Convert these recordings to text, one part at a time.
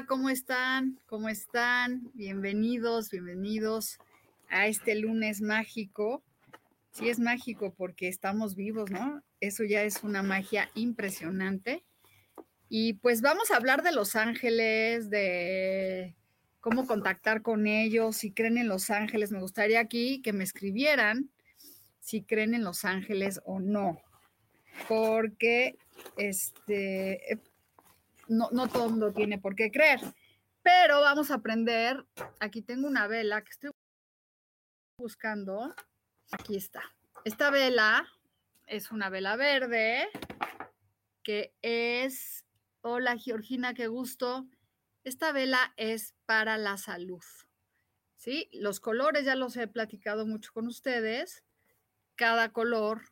¿Cómo están? ¿Cómo están? Bienvenidos, bienvenidos a este lunes mágico. Sí es mágico porque estamos vivos, ¿no? Eso ya es una magia impresionante. Y pues vamos a hablar de los ángeles, de cómo contactar con ellos, si creen en los ángeles. Me gustaría aquí que me escribieran si creen en los ángeles o no. Porque este no, no todo el mundo tiene por qué creer. Pero vamos a aprender. Aquí tengo una vela que estoy buscando. Aquí está. Esta vela es una vela verde que es, hola Georgina, qué gusto. Esta vela es para la salud. ¿Sí? Los colores ya los he platicado mucho con ustedes. Cada color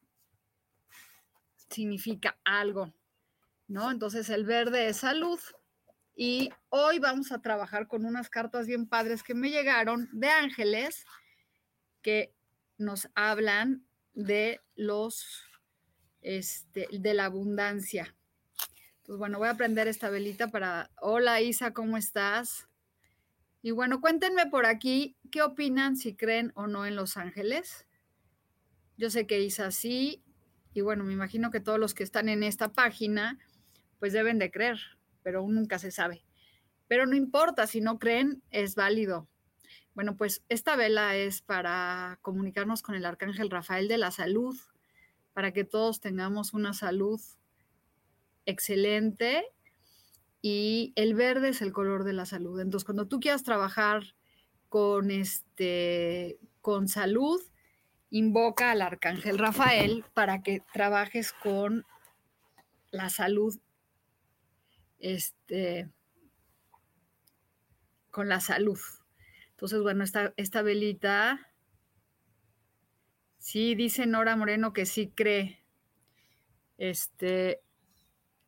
significa algo. ¿No? Entonces el verde es salud. Y hoy vamos a trabajar con unas cartas bien padres que me llegaron de ángeles que nos hablan de los, este, de la abundancia. Pues bueno, voy a prender esta velita para, hola Isa, ¿cómo estás? Y bueno, cuéntenme por aquí, ¿qué opinan si creen o no en los ángeles? Yo sé que Isa sí, y bueno, me imagino que todos los que están en esta página, pues deben de creer, pero nunca se sabe. Pero no importa, si no creen, es válido. Bueno, pues esta vela es para comunicarnos con el arcángel Rafael de la salud, para que todos tengamos una salud excelente y el verde es el color de la salud. Entonces, cuando tú quieras trabajar con este con salud, invoca al arcángel Rafael para que trabajes con la salud este, con la salud. Entonces, bueno, esta, esta velita, sí, dice Nora Moreno que sí cree. Este,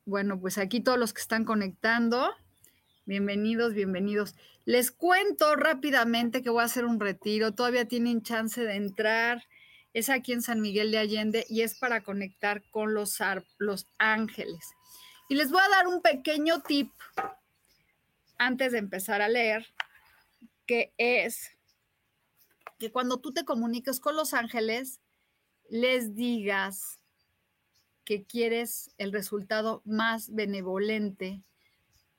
bueno, pues aquí todos los que están conectando, bienvenidos, bienvenidos. Les cuento rápidamente que voy a hacer un retiro, todavía tienen chance de entrar. Es aquí en San Miguel de Allende y es para conectar con los, los ángeles. Y les voy a dar un pequeño tip antes de empezar a leer, que es que cuando tú te comuniques con los ángeles, les digas que quieres el resultado más benevolente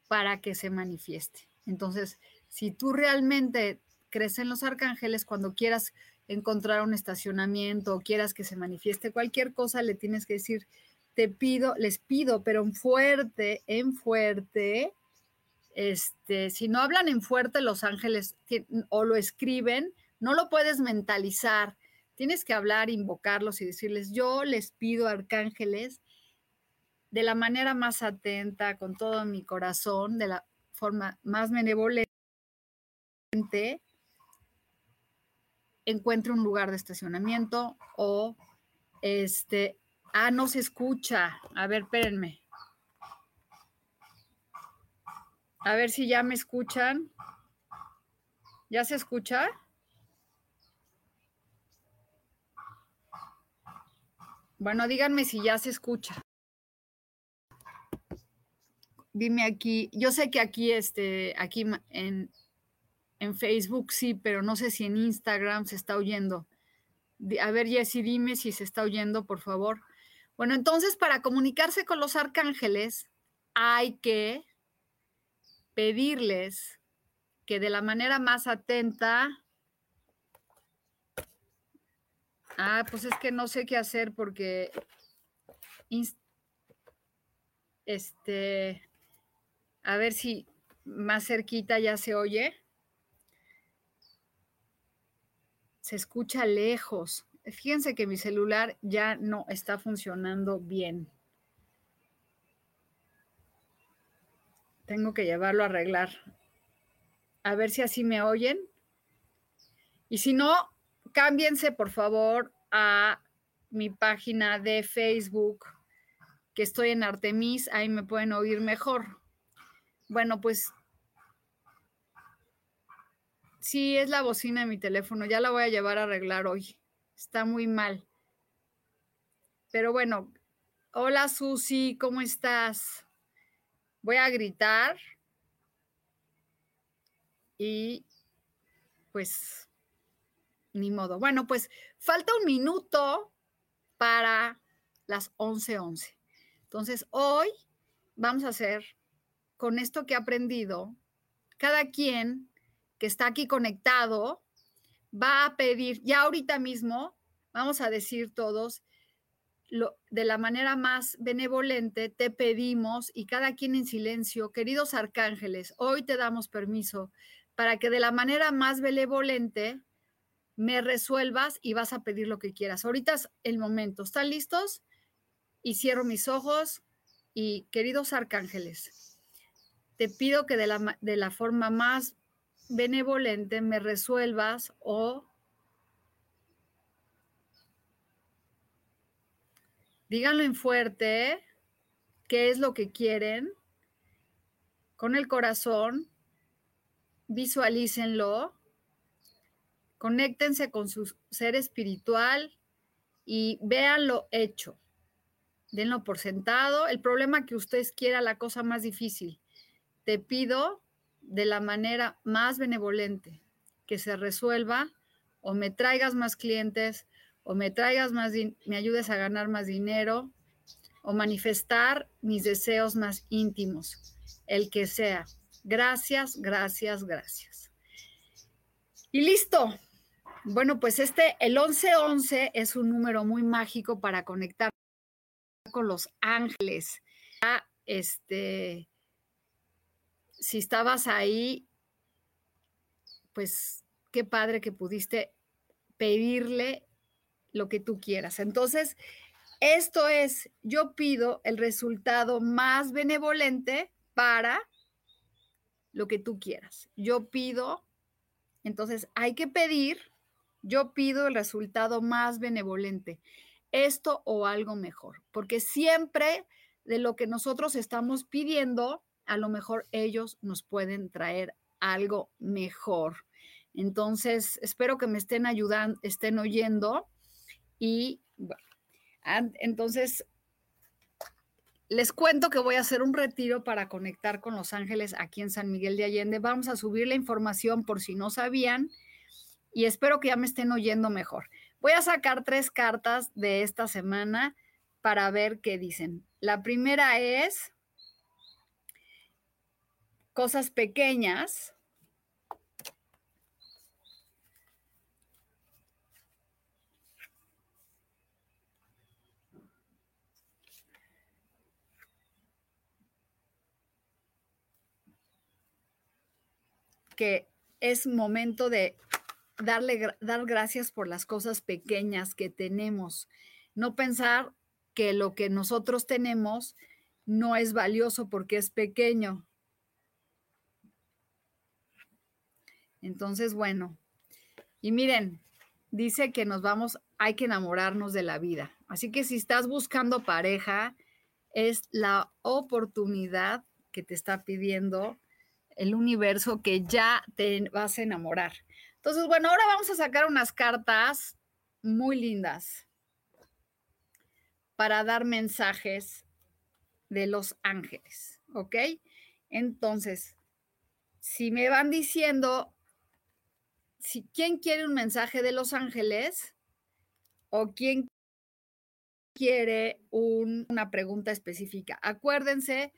para que se manifieste. Entonces, si tú realmente crees en los arcángeles, cuando quieras encontrar un estacionamiento o quieras que se manifieste cualquier cosa, le tienes que decir, te pido, les pido, pero en fuerte, en fuerte, este, si no hablan en fuerte los ángeles o lo escriben, no lo puedes mentalizar. Tienes que hablar, invocarlos y decirles, yo les pido arcángeles de la manera más atenta, con todo mi corazón, de la forma más benevolente, encuentre un lugar de estacionamiento o este, Ah, no se escucha. A ver, espérenme. A ver si ya me escuchan. ¿Ya se escucha? Bueno, díganme si ya se escucha. Dime aquí, yo sé que aquí, este, aquí en, en Facebook sí, pero no sé si en Instagram se está oyendo. A ver, Jessy, dime si se está oyendo, por favor. Bueno, entonces para comunicarse con los arcángeles hay que pedirles que de la manera más atenta Ah, pues es que no sé qué hacer porque este a ver si más cerquita ya se oye. Se escucha lejos. Fíjense que mi celular ya no está funcionando bien. Tengo que llevarlo a arreglar. A ver si así me oyen. Y si no, cámbiense por favor a mi página de Facebook, que estoy en Artemis, ahí me pueden oír mejor. Bueno, pues sí, es la bocina de mi teléfono, ya la voy a llevar a arreglar hoy. Está muy mal. Pero bueno, hola Susi, ¿cómo estás? Voy a gritar y pues ni modo. Bueno, pues falta un minuto para las 11:11. Entonces, hoy vamos a hacer con esto que he aprendido, cada quien que está aquí conectado va a pedir, ya ahorita mismo, vamos a decir todos, lo, de la manera más benevolente, te pedimos y cada quien en silencio, queridos arcángeles, hoy te damos permiso para que de la manera más benevolente me resuelvas y vas a pedir lo que quieras. Ahorita es el momento. ¿Están listos? Y cierro mis ojos y queridos arcángeles, te pido que de la, de la forma más benevolente me resuelvas o díganlo en fuerte, qué es lo que quieren, con el corazón, visualícenlo Conéctense con su ser espiritual y véanlo hecho. Denlo por sentado. El problema que ustedes quiera, la cosa más difícil. Te pido de la manera más benevolente que se resuelva o me traigas más clientes o me traigas más, me ayudes a ganar más dinero o manifestar mis deseos más íntimos, el que sea. Gracias, gracias, gracias. Y listo. Bueno, pues este, el 1111 es un número muy mágico para conectar con los ángeles. Este, si estabas ahí, pues qué padre que pudiste pedirle lo que tú quieras. Entonces, esto es, yo pido el resultado más benevolente para lo que tú quieras. Yo pido, entonces hay que pedir yo pido el resultado más benevolente, esto o algo mejor, porque siempre de lo que nosotros estamos pidiendo, a lo mejor ellos nos pueden traer algo mejor. Entonces, espero que me estén ayudando, estén oyendo y bueno, entonces les cuento que voy a hacer un retiro para conectar con los ángeles aquí en San Miguel de Allende. Vamos a subir la información por si no sabían y espero que ya me estén oyendo mejor. Voy a sacar tres cartas de esta semana para ver qué dicen. La primera es cosas pequeñas. que es momento de darle, dar gracias por las cosas pequeñas que tenemos. No pensar que lo que nosotros tenemos no es valioso porque es pequeño. Entonces, bueno, y miren, dice que nos vamos, hay que enamorarnos de la vida. Así que si estás buscando pareja, es la oportunidad que te está pidiendo el universo que ya te vas a enamorar. Entonces, bueno, ahora vamos a sacar unas cartas muy lindas para dar mensajes de los ángeles, ¿ok? Entonces, si me van diciendo, si quién quiere un mensaje de los ángeles o quién quiere una pregunta específica. Acuérdense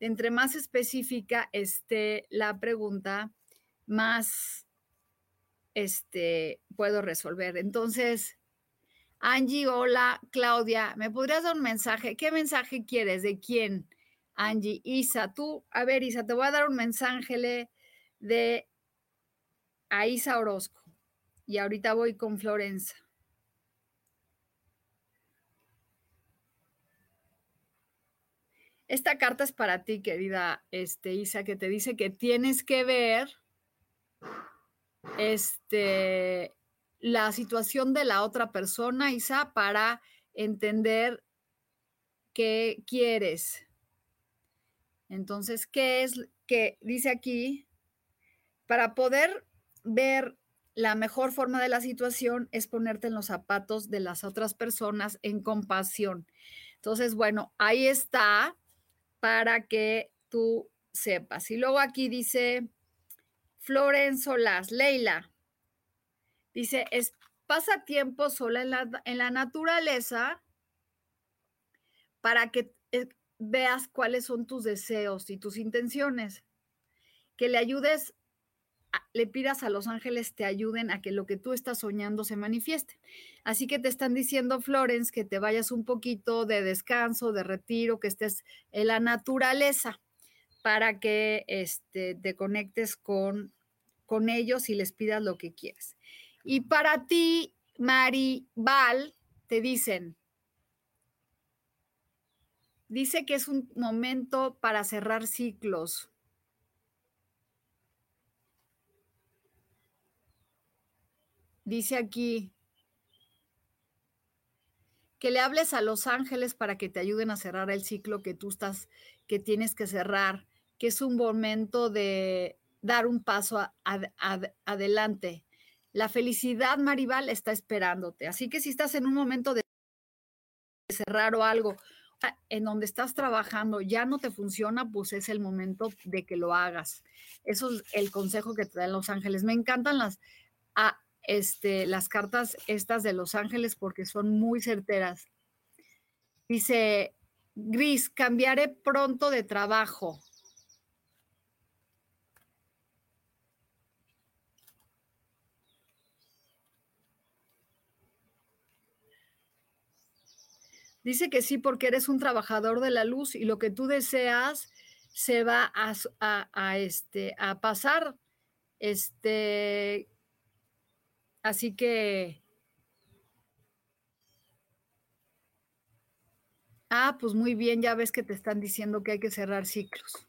entre más específica esté la pregunta, más este, puedo resolver. Entonces, Angie, hola, Claudia, ¿me podrías dar un mensaje? ¿Qué mensaje quieres? ¿De quién? Angie, Isa, tú, a ver, Isa, te voy a dar un mensaje de a Isa Orozco. Y ahorita voy con Florencia. Esta carta es para ti, querida este, Isa, que te dice que tienes que ver este, la situación de la otra persona, Isa, para entender qué quieres. Entonces, ¿qué es que dice aquí? Para poder ver la mejor forma de la situación es ponerte en los zapatos de las otras personas en compasión. Entonces, bueno, ahí está para que tú sepas. Y luego aquí dice Florenzo Las, Leila, dice, pasa tiempo sola en la, en la naturaleza para que eh, veas cuáles son tus deseos y tus intenciones, que le ayudes, le pidas a los ángeles te ayuden a que lo que tú estás soñando se manifieste. Así que te están diciendo, Florence, que te vayas un poquito de descanso, de retiro, que estés en la naturaleza para que este, te conectes con, con ellos y les pidas lo que quieras. Y para ti, Mari Val, te dicen, Dice que es un momento para cerrar ciclos. Dice aquí que le hables a los ángeles para que te ayuden a cerrar el ciclo que tú estás, que tienes que cerrar, que es un momento de dar un paso adelante. La felicidad, Maribal, está esperándote. Así que si estás en un momento de cerrar o algo, en donde estás trabajando ya no te funciona, pues es el momento de que lo hagas. Eso es el consejo que te dan Los Ángeles. Me encantan las, este, las cartas estas de Los Ángeles porque son muy certeras. Dice, Gris, cambiaré pronto de trabajo. Dice que sí, porque eres un trabajador de la luz y lo que tú deseas se va a, este, a pasar. Este, así que... Ah, pues muy bien, ya ves que te están diciendo que hay que cerrar ciclos.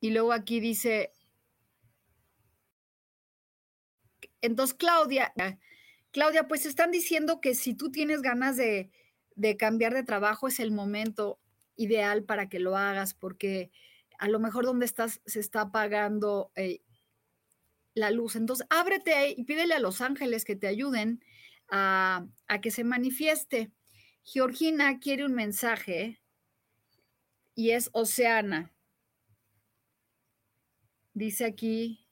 Y luego aquí dice, entonces Claudia, Claudia, pues están diciendo que si tú tienes ganas de, cambiar de trabajo es el momento ideal para que lo hagas, porque a lo mejor donde estás se está apagando eh, la luz. Entonces, ábrete y pídele a los ángeles que te ayuden a, a que se manifieste. Georgina quiere un mensaje y es Oceana. Dice aquí,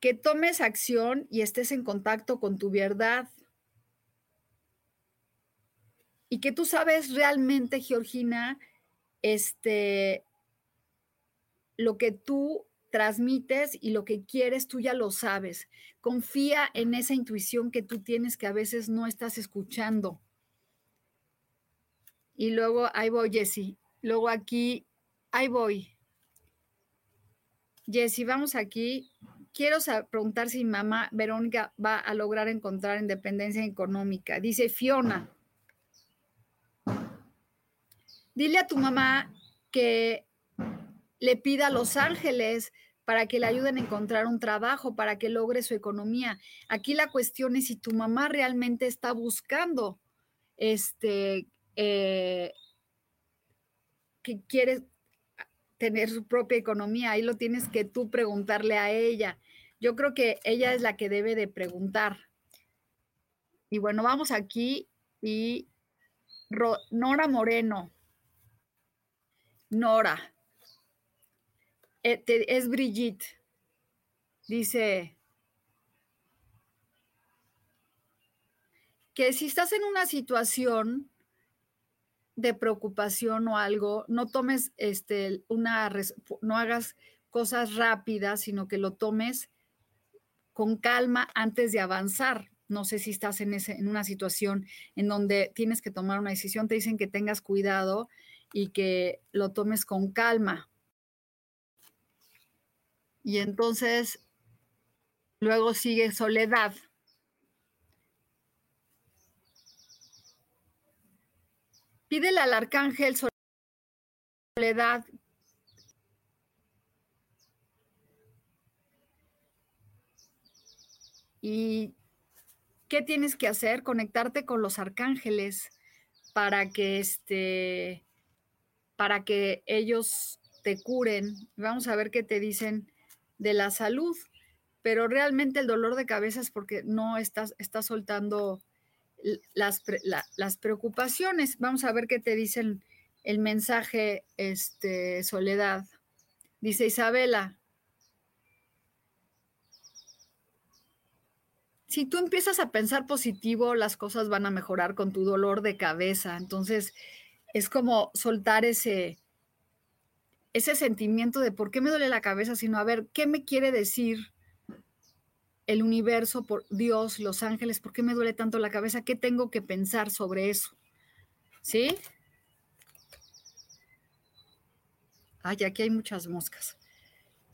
que tomes acción y estés en contacto con tu verdad. Y que tú sabes realmente, Georgina, este, lo que tú transmites y lo que quieres, tú ya lo sabes. Confía en esa intuición que tú tienes que a veces no estás escuchando. Y luego, ahí voy, Jessy. Luego aquí, ahí voy. Jessy, vamos aquí quiero preguntar si mamá Verónica va a lograr encontrar independencia económica. Dice Fiona, dile a tu mamá que le pida a Los Ángeles para que le ayuden a encontrar un trabajo, para que logre su economía. Aquí la cuestión es si tu mamá realmente está buscando este eh, que quiere tener su propia economía. Ahí lo tienes que tú preguntarle a ella. Yo creo que ella es la que debe de preguntar. Y bueno, vamos aquí y Nora Moreno. Nora. Eh, es Brigitte. Dice que si estás en una situación de preocupación o algo, no tomes este, una, no hagas cosas rápidas, sino que lo tomes con calma antes de avanzar. No sé si estás en, ese, en una situación en donde tienes que tomar una decisión, te dicen que tengas cuidado y que lo tomes con calma. Y entonces, luego sigue soledad. Pídele al arcángel soledad ¿Y qué tienes que hacer? Conectarte con los arcángeles para que este para que ellos te curen. Vamos a ver qué te dicen de la salud, pero realmente el dolor de cabeza es porque no estás, soltando las, las preocupaciones. Vamos a ver qué te dicen el mensaje, este, Soledad. Dice Isabela, si tú empiezas a pensar positivo, las cosas van a mejorar con tu dolor de cabeza. Entonces, es como soltar ese, ese sentimiento de por qué me duele la cabeza, sino a ver, ¿qué me quiere decir el universo, por Dios, los ángeles? ¿Por qué me duele tanto la cabeza? ¿Qué tengo que pensar sobre eso? ¿Sí? Ay, aquí hay muchas moscas.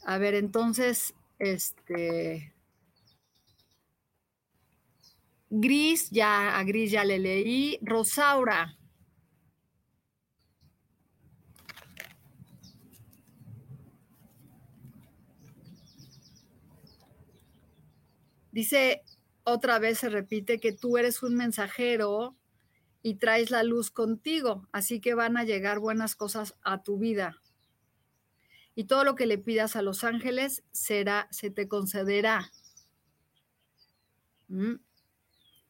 A ver, entonces, este, Gris, ya a Gris ya le leí. Rosaura. Dice, otra vez se repite que tú eres un mensajero y traes la luz contigo, así que van a llegar buenas cosas a tu vida. Y todo lo que le pidas a los ángeles será, se te concederá. ¿Mm?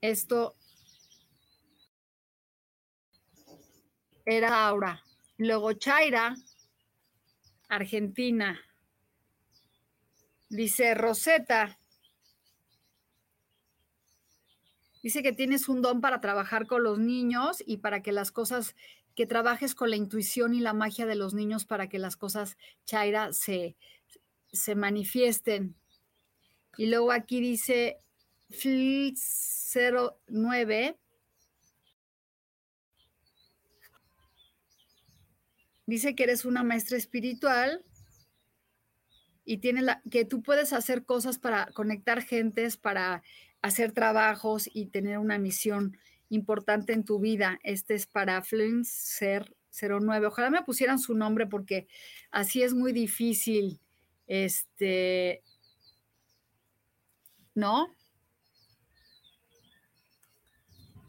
Esto era Aura. Luego Chaira, Argentina. Dice Rosetta. Dice que tienes un don para trabajar con los niños y para que las cosas, que trabajes con la intuición y la magia de los niños para que las cosas, Chaira, se, se manifiesten. Y luego aquí dice Flitz 09 dice que eres una maestra espiritual y tiene la, que tú puedes hacer cosas para conectar gentes, para hacer trabajos y tener una misión importante en tu vida. Este es para Flinser 09. Ojalá me pusieran su nombre porque así es muy difícil. Este, ¿no?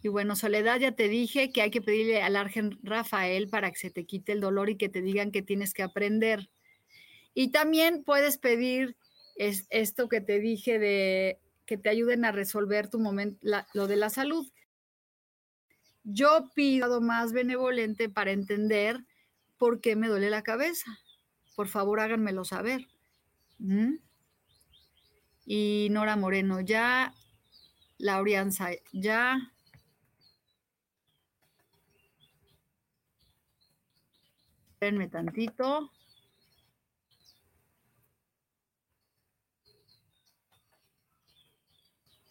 Y bueno, Soledad, ya te dije que hay que pedirle al Argen Rafael para que se te quite el dolor y que te digan que tienes que aprender. Y también puedes pedir es, esto que te dije de que te ayuden a resolver tu momento, lo de la salud. Yo pido más benevolente para entender por qué me duele la cabeza. Por favor, háganmelo saber. ¿Mm? Y Nora Moreno, ya. Laurianza, ya. Espérenme tantito.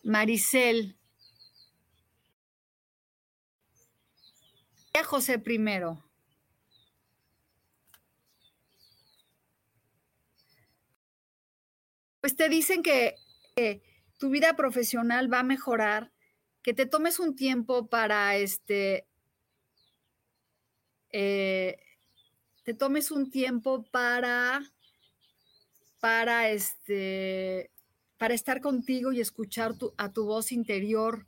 Maricel. José primero. Pues te dicen que, tu vida profesional va a mejorar, que te tomes un tiempo para este eh, te tomes un tiempo para, para, este, para estar contigo y escuchar a tu voz interior,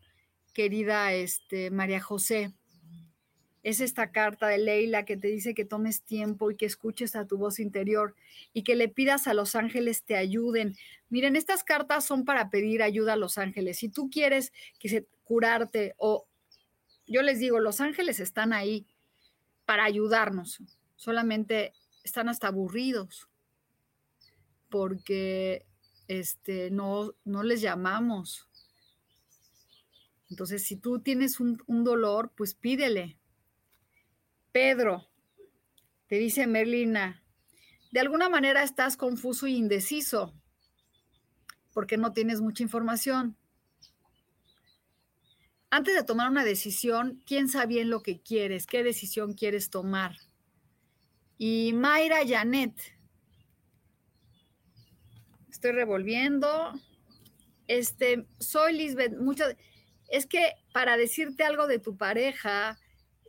querida este, María José. Es esta carta de Leila que te dice que tomes tiempo y que escuches a tu voz interior y que le pidas a los ángeles te ayuden. Miren, estas cartas son para pedir ayuda a los ángeles. Si tú quieres que se curarte o yo les digo, los ángeles están ahí para ayudarnos solamente están hasta aburridos porque este, no, no les llamamos. Entonces, si tú tienes un, dolor, pues pídele. Pedro, te dice Merlina, de alguna manera estás confuso e indeciso porque no tienes mucha información. Antes de tomar una decisión, piensa bien lo que quieres, qué decisión quieres tomar. Y Mayra Janet, estoy revolviendo. Este, soy Lisbeth, muchas, es que para decirte algo de tu pareja,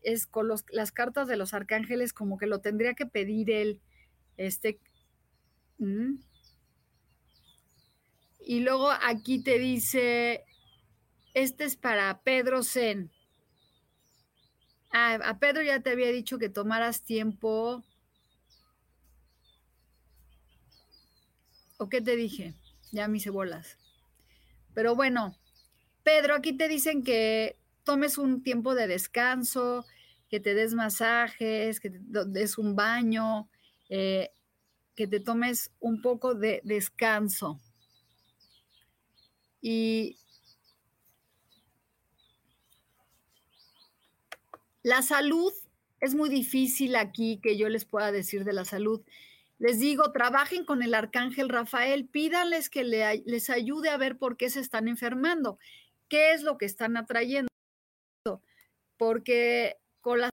es con las cartas de los arcángeles, como que lo tendría que pedir él. Este. Y luego aquí te dice, este es para Pedro Zen. Ah, a Pedro ya te había dicho que tomaras tiempo. ¿O qué te dije? Ya me hice bolas. Pero bueno, Pedro, aquí te dicen que tomes un tiempo de descanso, que te des masajes, que te des un baño, eh, que te tomes un poco de descanso. Y la salud es muy difícil aquí que yo les pueda decir de la salud. Les digo, trabajen con el arcángel Rafael, pídanles que les ayude a ver por qué se están enfermando, qué es lo que están atrayendo. Porque con las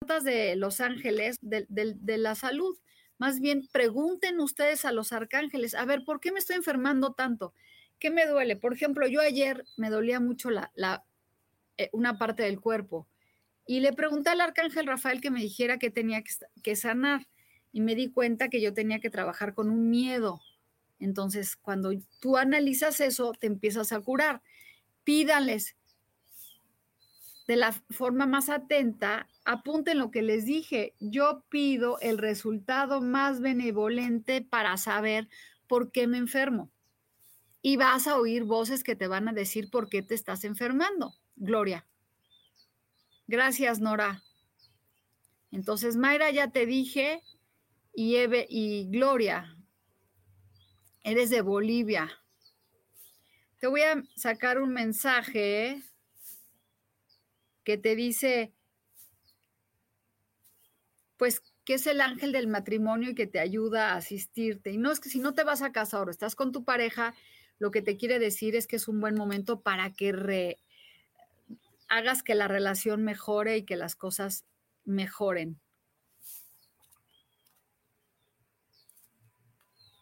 cartas de los ángeles de, la salud, más bien pregunten ustedes a los arcángeles, a ver, ¿por qué me estoy enfermando tanto? ¿Qué me duele? Por ejemplo, yo ayer me dolía mucho la, eh, una parte del cuerpo y le pregunté al arcángel Rafael que me dijera que tenía que, sanar y me di cuenta que yo tenía que trabajar con un miedo. Entonces, cuando tú analizas eso, te empiezas a curar. Pídanles de la forma más atenta, apunten lo que les dije. Yo pido el resultado más benevolente para saber por qué me enfermo y vas a oír voces que te van a decir por qué te estás enfermando. Gloria. Gracias, Nora. Entonces, Mayra, ya te dije, y, Eve, y Gloria, eres de Bolivia. Te voy a sacar un mensaje que te dice, pues, que es el ángel del matrimonio y que te ayuda a asistirte. Y no es que si no te vas a casa ahora, estás con tu pareja, lo que te quiere decir es que es un buen momento para que hagas que la relación mejore y que las cosas mejoren.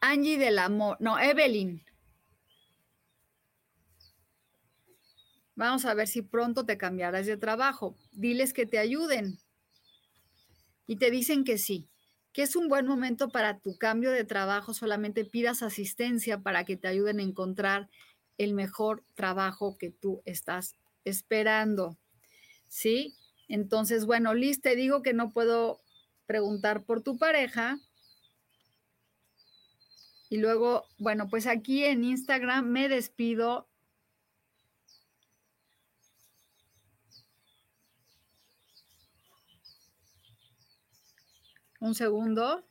Angie del amor, no, Evelyn. Vamos a ver si pronto te cambiarás de trabajo. Diles que te ayuden. Y te dicen que sí que es un buen momento para tu cambio de trabajo, solamente pidas asistencia para que te ayuden a encontrar el mejor trabajo que tú estás esperando. ¿Sí? Entonces, bueno, Liz, te digo que no puedo preguntar por tu pareja. Y luego, bueno, pues aquí en Instagram me despido Un segundo.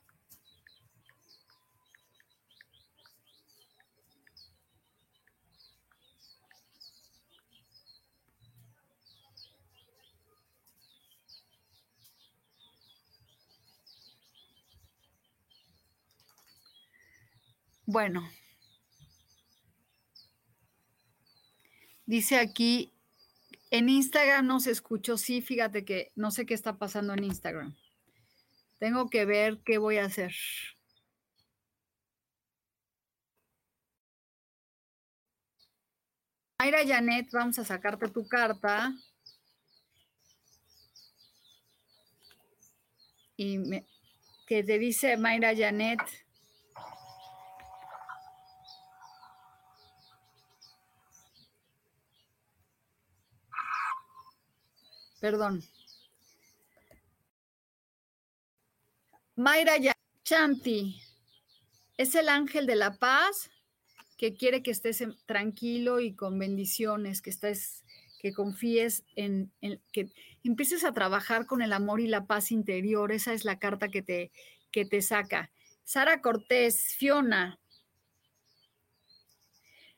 Bueno, dice aquí, en Instagram no se escuchó, sí, fíjate que no sé qué está pasando en Instagram. Tengo que ver qué voy a hacer. Mayra Janet, vamos a sacarte tu carta. Y que te dice Mayra Janet. Perdón. Mayra Chanti es el ángel de la paz que quiere que estés tranquilo y con bendiciones, que estés, que confíes en, que empieces a trabajar con el amor y la paz interior. Esa es la carta que te, que te saca. Sara Cortés, Fiona.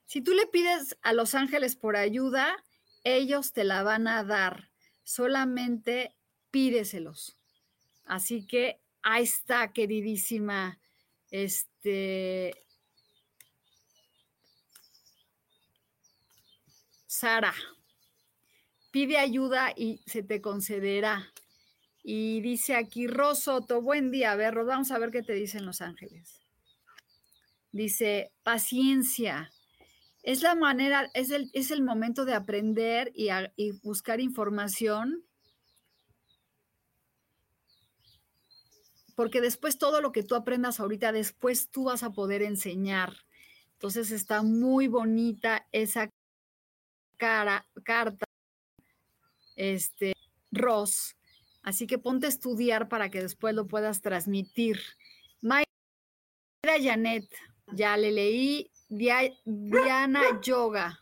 Si tú le pides a los ángeles por ayuda, ellos te la van a dar. Solamente pídeselos. Así que ahí está, queridísima, este, Sara, pide ayuda y se te concederá. Y dice aquí, Rosoto, buen día, a vamos a ver qué te dicen los ángeles. Dice, paciencia. Es la manera, es el, es el momento de aprender y, y buscar información porque después todo lo que tú aprendas ahorita, después tú vas a poder enseñar. Entonces está muy bonita esa cara, carta, este, Ross. Así que ponte a estudiar para que después lo puedas transmitir. Mayra Janet, ya le leí. Diana Yoga.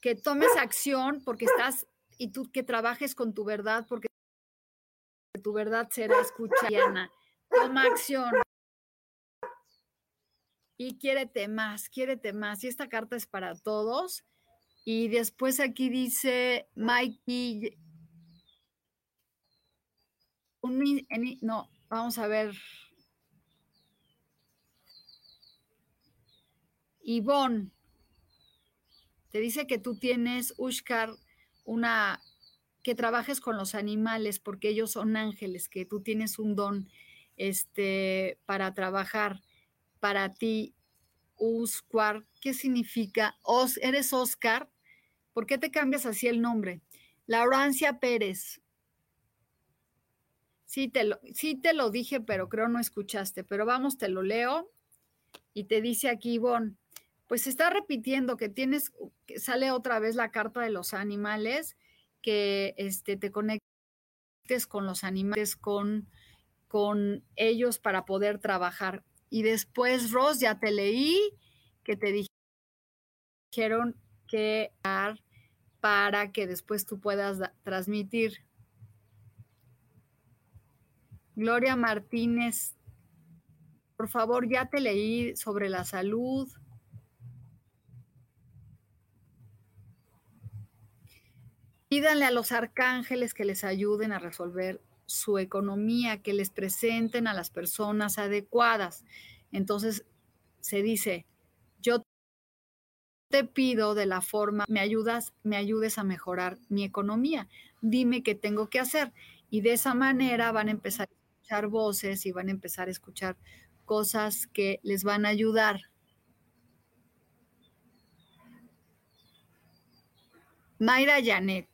Que tomes acción porque estás y tú que trabajes con tu verdad porque tu verdad será escuchada. Toma acción. Y quiérete más, quiérete más. Y esta carta es para todos. Y después aquí dice Mikey. no, vamos a ver. Ivonne, te dice que tú tienes, Ushkar, una que trabajes con los animales porque ellos son ángeles, que tú tienes un don este para trabajar para ti. Oscar, ¿qué significa? Os, ¿Eres Oscar? ¿Por qué te cambias así el nombre? Laurancia Pérez. Sí te, lo, sí te lo dije, pero creo no escuchaste. Pero vamos, te lo leo. Y te dice aquí, Ivonne, pues está repitiendo que tienes, que sale otra vez la carta de los animales, que este, te conectes con los animales, con, con ellos para poder trabajar. Y después, Ross, ya te leí que te dijeron que para que después tú puedas transmitir. Gloria Martínez, por favor, ya te leí sobre la salud. Pídanle a los arcángeles que les ayuden a resolver su economía, que les presenten a las personas adecuadas. Entonces se dice, yo te pido de la forma, me ayudas, me ayudes a mejorar mi economía. Dime qué tengo que hacer. Y de esa manera van a empezar voces y van a empezar a escuchar cosas que les van a ayudar. Mayra Janet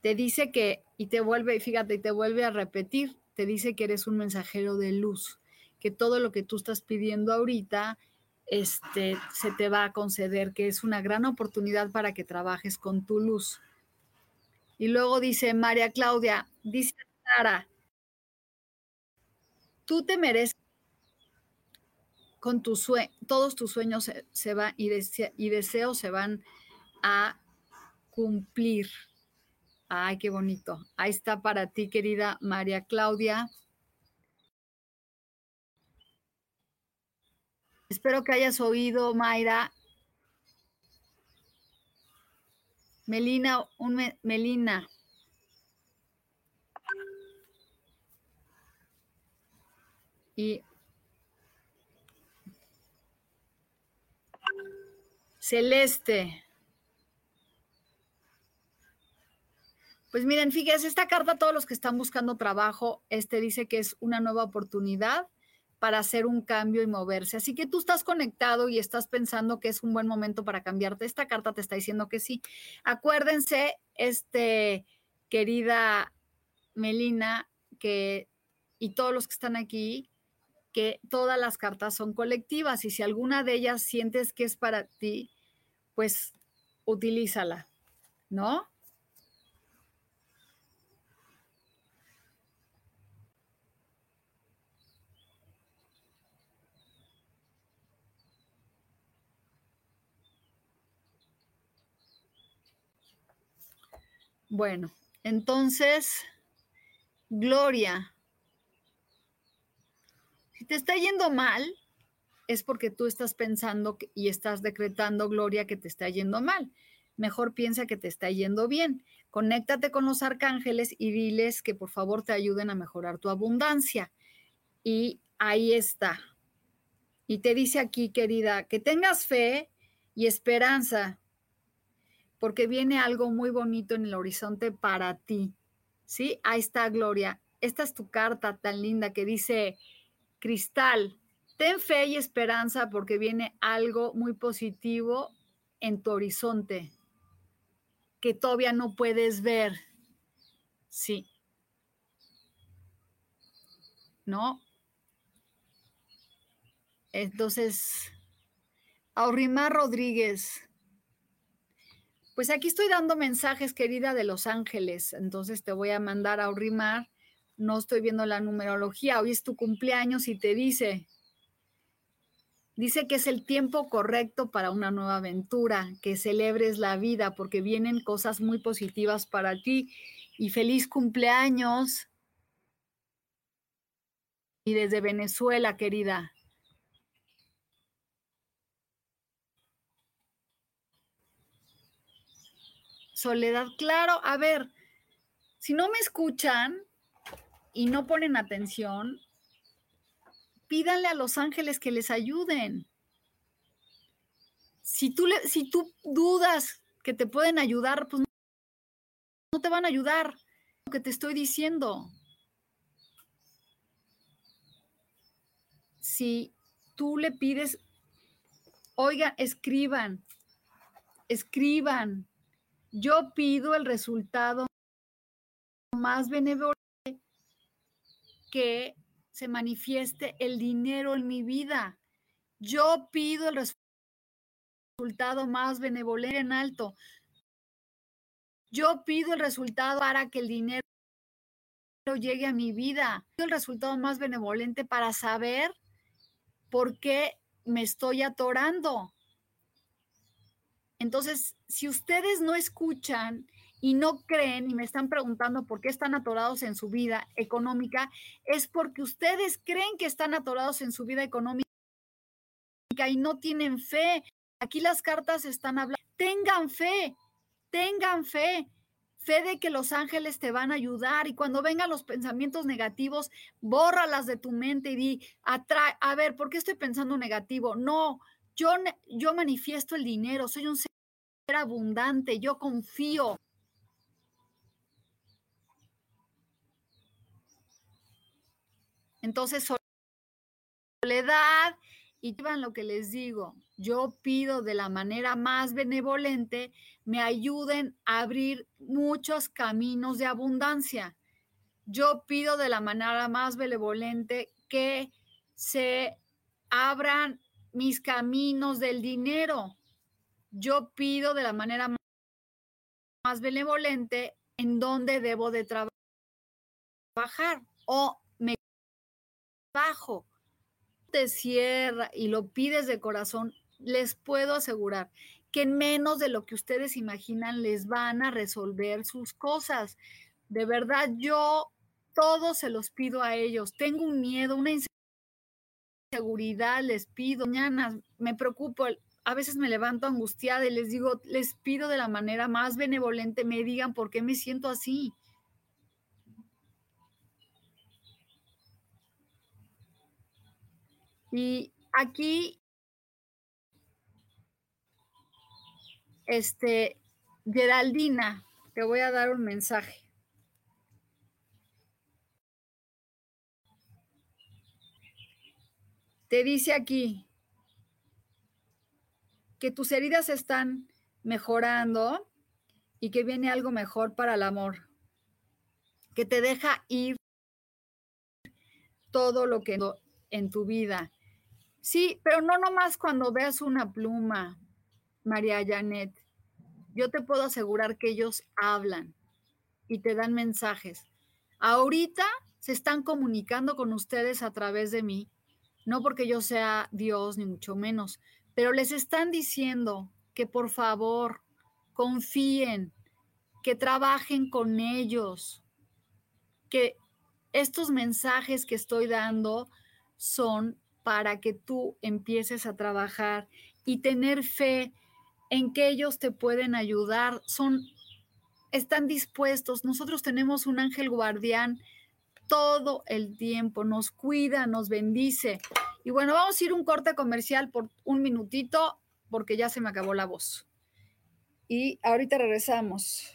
te dice que, y te vuelve, fíjate, y te vuelve a repetir, te dice que eres un mensajero de luz, que todo lo que tú estás pidiendo ahorita este, se te va a conceder, que es una gran oportunidad para que trabajes con tu luz. Y luego dice María Claudia, dice Sara, tú te mereces con tus sueños, todos tus sueños se, van y, y deseos se van a cumplir. Ay, qué bonito. Ahí está para ti, querida María Claudia. Espero que hayas oído, Mayra. Melina, un Melina. Celeste. Pues miren, fíjense, esta carta a todos los que están buscando trabajo, este dice que es una nueva oportunidad para hacer un cambio y moverse. Así que tú estás conectado y estás pensando que es un buen momento para cambiarte. Esta carta te está diciendo que sí. Acuérdense, este, querida Melina, que y todos los que están aquí, que todas las cartas son colectivas y si alguna de ellas sientes que es para ti, pues utilízala, ¿no? Bueno, entonces, Gloria, si te está yendo mal, es porque tú estás pensando y estás decretando, Gloria, que te está yendo mal. mejor piensa que te está yendo bien. Conéctate con los arcángeles y diles que por favor te ayuden a mejorar tu abundancia. Y ahí está. Y te dice aquí, querida, que tengas fe y esperanza, porque viene algo muy bonito en el horizonte para ti. ¿Sí? Ahí está, Gloria. Esta es tu carta tan linda que dice, Cristal, ten fe y esperanza porque viene algo muy positivo en tu horizonte que todavía no puedes ver. Sí. ¿No? Entonces, Aurimar Rodríguez. Pues aquí estoy dando mensajes, querida, de Los Ángeles. Entonces te voy a mandar a Aurimar. No estoy viendo la numerología. Hoy es tu cumpleaños y te dice, Dice que es el tiempo correcto para una nueva aventura, que celebres la vida porque vienen cosas muy positivas para ti y feliz cumpleaños. Y desde Venezuela, querida. Soledad, claro, a ver, si no me escuchan y no ponen atención, pídanle a los ángeles que les ayuden. Si tú, le, si tú dudas que te pueden ayudar, pues no te van a ayudar lo que te estoy diciendo. Si tú le pides, oiga, escriban, escriban. Yo pido el resultado más benevolente que se manifieste el dinero en mi vida. Yo pido el resultado más benevolente en alto. Yo pido el resultado para que el dinero llegue a mi vida. Pido el resultado más benevolente para saber por qué me estoy atorando. Entonces, si ustedes no escuchan y no creen y me están preguntando por qué están atorados en su vida económica, es porque ustedes creen que están atorados en su vida económica y no tienen fe. Aquí las cartas están hablando. Tengan fe, tengan fe, fe de que los ángeles te van a ayudar y cuando vengan los pensamientos negativos, bórralas de tu mente y di, atrae, a ver, ¿por qué estoy pensando negativo? No, yo, yo manifiesto el dinero, soy un ser abundante, yo confío. Entonces, soledad, y llevan lo que les digo, yo pido de la manera más benevolente, me ayuden a abrir muchos caminos de abundancia. Yo pido de la manera más benevolente que se abran mis caminos del dinero. Yo pido de la manera más benevolente en donde debo de trabajar o bajo, te cierra y lo pides de corazón, les puedo asegurar que en menos de lo que ustedes imaginan les van a resolver sus cosas. De verdad, yo todo se los pido a ellos. Tengo un miedo, una inseguridad, les pido. Mañana me preocupo, a veces me levanto angustiada y les digo, les pido de la manera más benevolente, me digan por qué me siento así. Y aquí, este, Geraldina, te voy a dar un mensaje. Te dice aquí que tus heridas están mejorando y que viene algo mejor para el amor, que te deja ir todo lo que en tu vida Sí, pero no nomás cuando veas una pluma, María Janet. Yo te puedo asegurar que ellos hablan y te dan mensajes. Ahorita se están comunicando con ustedes a través de mí, no porque yo sea Dios, ni mucho menos, pero les están diciendo que por favor confíen, que trabajen con ellos, que estos mensajes que estoy dando son para que tú empieces a trabajar y tener fe en que ellos te pueden ayudar, son, están dispuestos. Nosotros tenemos un ángel guardián todo el tiempo, nos cuida, nos bendice. Y bueno, vamos a ir un corte comercial por un minutito porque ya se me acabó la voz. Y ahorita regresamos.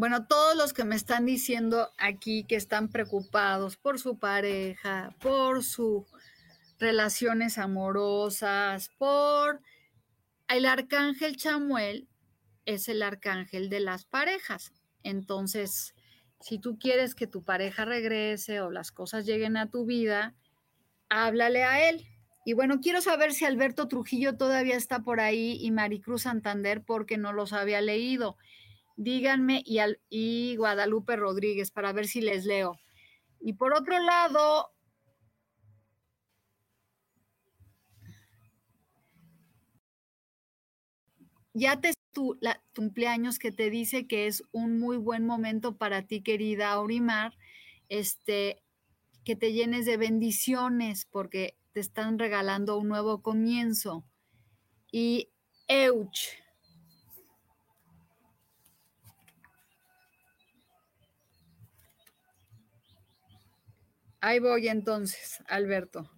Bueno, todos los que me están diciendo aquí que están preocupados por su pareja, por sus relaciones amorosas, por el arcángel Chamuel es el arcángel de las parejas. Entonces, si tú quieres que tu pareja regrese o las cosas lleguen a tu vida, háblale a él. Y bueno, quiero saber si Alberto Trujillo todavía está por ahí y Maricruz Santander porque no los había leído díganme y, al, y Guadalupe Rodríguez para ver si les leo. Y por otro lado, ya te tu la, cumpleaños que te dice que es un muy buen momento para ti, querida Aurimar, este, que te llenes de bendiciones porque te están regalando un nuevo comienzo. Y Euch, Ahí voy entonces, Alberto.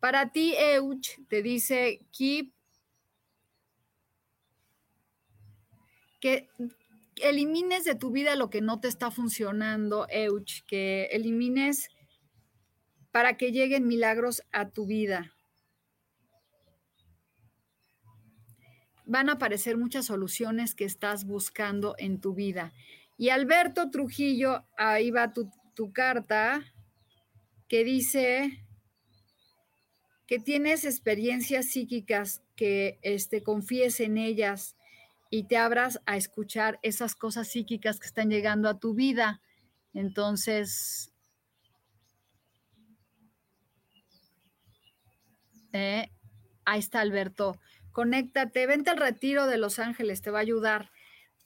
Para ti, Euch, te dice keep que elimines de tu vida lo que no te está funcionando, Euch, que elimines para que lleguen milagros a tu vida. Van a aparecer muchas soluciones que estás buscando en tu vida. Y Alberto Trujillo, ahí va tu tu carta que dice que tienes experiencias psíquicas, que este, confíes en ellas y te abras a escuchar esas cosas psíquicas que están llegando a tu vida. Entonces, eh, ahí está Alberto. Conéctate, vente al retiro de Los Ángeles, te va a ayudar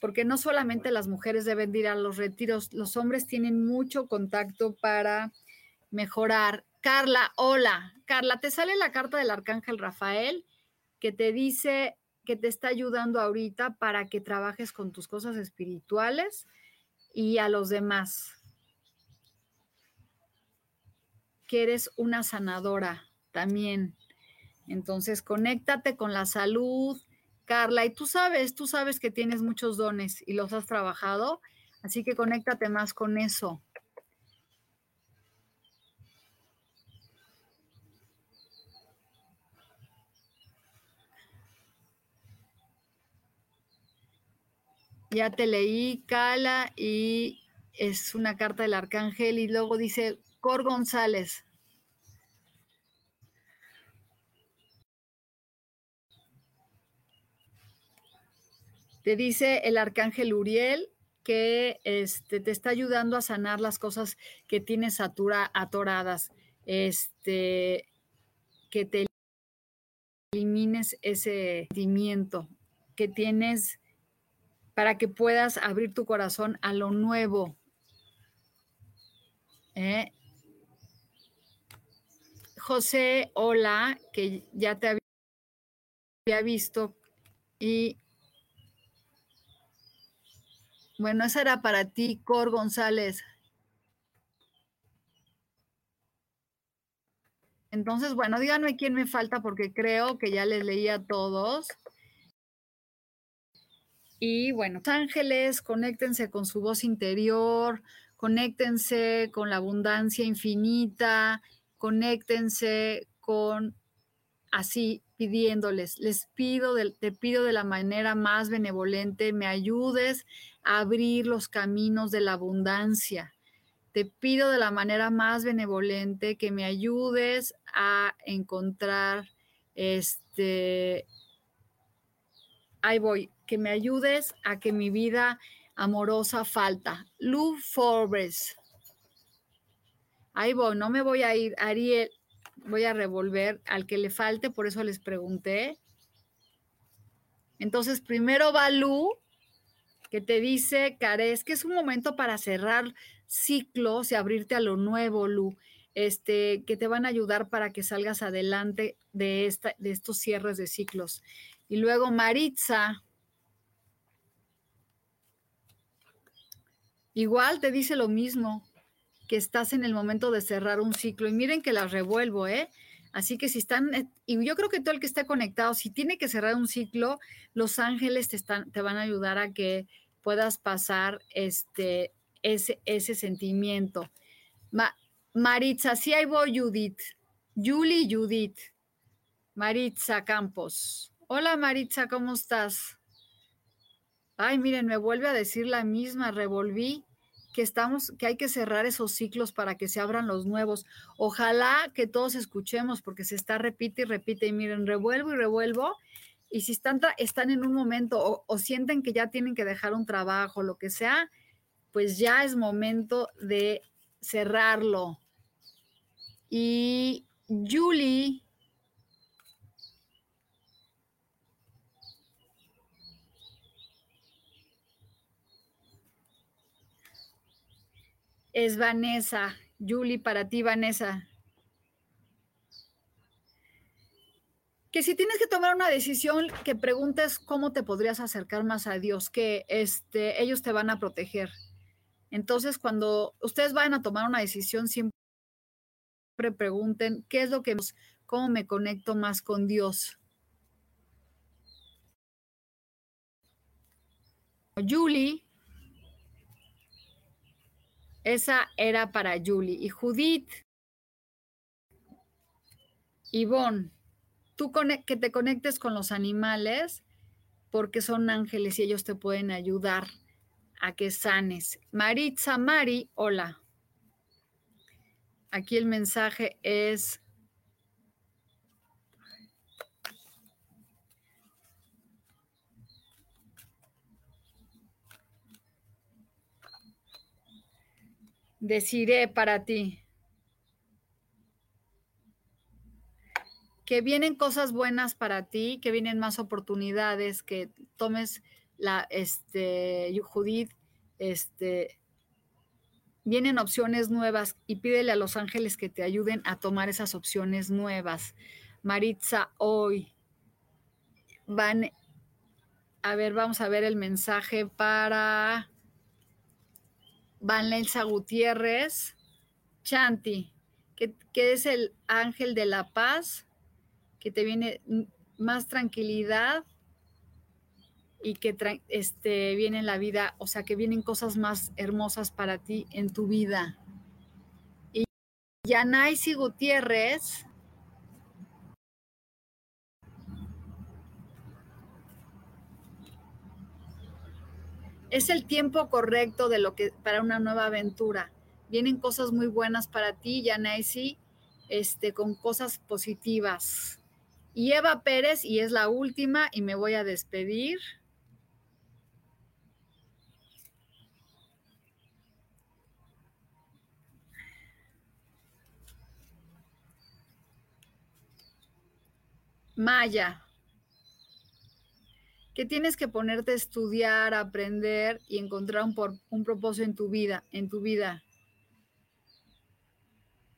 porque no solamente las mujeres deben ir a los retiros, los hombres tienen mucho contacto para mejorar. Carla, hola. Carla, te sale la carta del arcángel Rafael que te dice que te está ayudando ahorita para que trabajes con tus cosas espirituales y a los demás. Que eres una sanadora también. Entonces, conéctate con la salud, Carla, y tú sabes, tú sabes que tienes muchos dones y los has trabajado, así que conéctate más con eso. Ya te leí, Cala, y es una carta del arcángel y luego dice Cor González. Te dice el arcángel Uriel que este, te está ayudando a sanar las cosas que tienes atoradas, este, que te elimines ese sentimiento, que tienes para que puedas abrir tu corazón a lo nuevo. ¿Eh? José, hola, que ya te había visto y bueno, esa era para ti, Cor González. Entonces, bueno, díganme quién me falta porque creo que ya les leí a todos. Y bueno, ángeles, conéctense con su voz interior, conéctense con la abundancia infinita, conéctense con así pidiéndoles, les pido, te pido de la manera más benevolente, me ayudes a abrir los caminos de la abundancia. Te pido de la manera más benevolente que me ayudes a encontrar este, ahí voy, que me ayudes a que mi vida amorosa falta. Lu Forbes. Ahí voy, no me voy a ir, Ariel, voy a revolver al que le falte, por eso les pregunté. Entonces, primero va Lu, que te dice, Cares, que es un momento para cerrar ciclos y abrirte a lo nuevo, Lu, este, que te van a ayudar para que salgas adelante de, esta, de estos cierres de ciclos. Y luego Maritza, igual te dice lo mismo que estás en el momento de cerrar un ciclo. Y miren que las revuelvo, ¿eh? Así que si están, eh, y yo creo que todo el que esté conectado, si tiene que cerrar un ciclo, los ángeles te, están, te van a ayudar a que puedas pasar este, ese, ese sentimiento. Maritza, sí ahí voy, Judith. Julie Judith. Maritza Campos. Hola Maritza, ¿cómo estás? Ay, miren, me vuelve a decir la misma, revolví que estamos, que hay que cerrar esos ciclos para que se abran los nuevos. Ojalá que todos escuchemos, porque se está repite y repite. Y miren, revuelvo y revuelvo. Y si están, están en un momento o, o sienten que ya tienen que dejar un trabajo, lo que sea, pues ya es momento de cerrarlo. Y Julie es Vanessa. Julie, para ti, Vanessa. Que si tienes que tomar una decisión, que preguntes cómo te podrías acercar más a Dios, que este, ellos te van a proteger. Entonces, cuando ustedes vayan a tomar una decisión, siempre pregunten qué es lo que, cómo me conecto más con Dios. Julie esa era para Julie. Y Judith, Ivonne, tú que te conectes con los animales porque son ángeles y ellos te pueden ayudar a que sanes. Maritza Mari, hola. Aquí el mensaje es deciré para ti. Que vienen cosas buenas para ti, que vienen más oportunidades, que tomes la, este, Judith, este, vienen opciones nuevas y pídele a los ángeles que te ayuden a tomar esas opciones nuevas. Maritza, hoy van, a ver, vamos a ver el mensaje para Vanessa Gutiérrez, Chanti, que, es el ángel de la paz, que te viene más tranquilidad y que este, viene en la vida, o sea, que vienen cosas más hermosas para ti en tu vida. Y Yanaisi Gutiérrez, es el tiempo correcto de lo que para una nueva aventura. Vienen cosas muy buenas para ti, Yanaisi, este, con cosas positivas. Y Eva Pérez, y es la última, y me voy a despedir. Maya. Que tienes que ponerte a estudiar, aprender y encontrar un, un propósito en tu vida, en tu vida.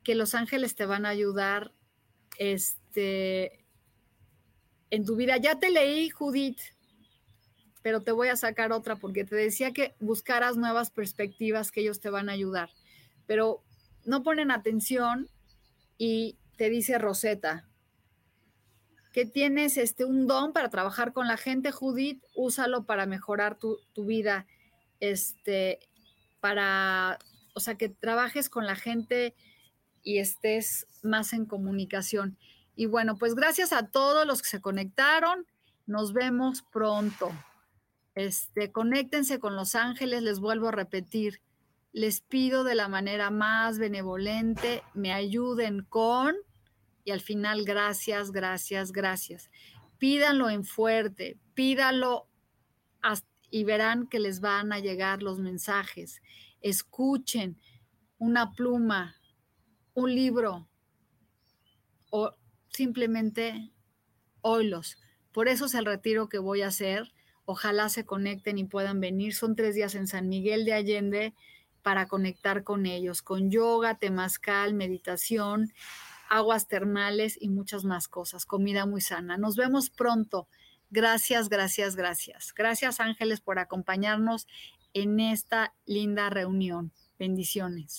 Que los ángeles te van a ayudar este, en tu vida. Ya te leí, Judith, pero te voy a sacar otra porque te decía que buscaras nuevas perspectivas que ellos te van a ayudar, pero no ponen atención y te dice Rosetta que tienes este, un don para trabajar con la gente, Judith, úsalo para mejorar tu, tu vida, este, para, o sea, que trabajes con la gente y estés más en comunicación. Y bueno, pues gracias a todos los que se conectaron. Nos vemos pronto. Este, conéctense con los ángeles, les vuelvo a repetir. Les pido de la manera más benevolente, me ayuden con, y al final, gracias, gracias, gracias. Pídanlo en fuerte, pídalo y verán que les van a llegar los mensajes. Escuchen una pluma, un libro o simplemente oílos. Por eso es el retiro que voy a hacer. Ojalá se conecten y puedan venir. Son tres días en San Miguel de Allende para conectar con ellos, con yoga, temazcal, meditación, aguas termales y muchas más cosas. Comida muy sana. Nos vemos pronto. Gracias, gracias, gracias. Gracias Ángeles por acompañarnos en esta linda reunión. Bendiciones.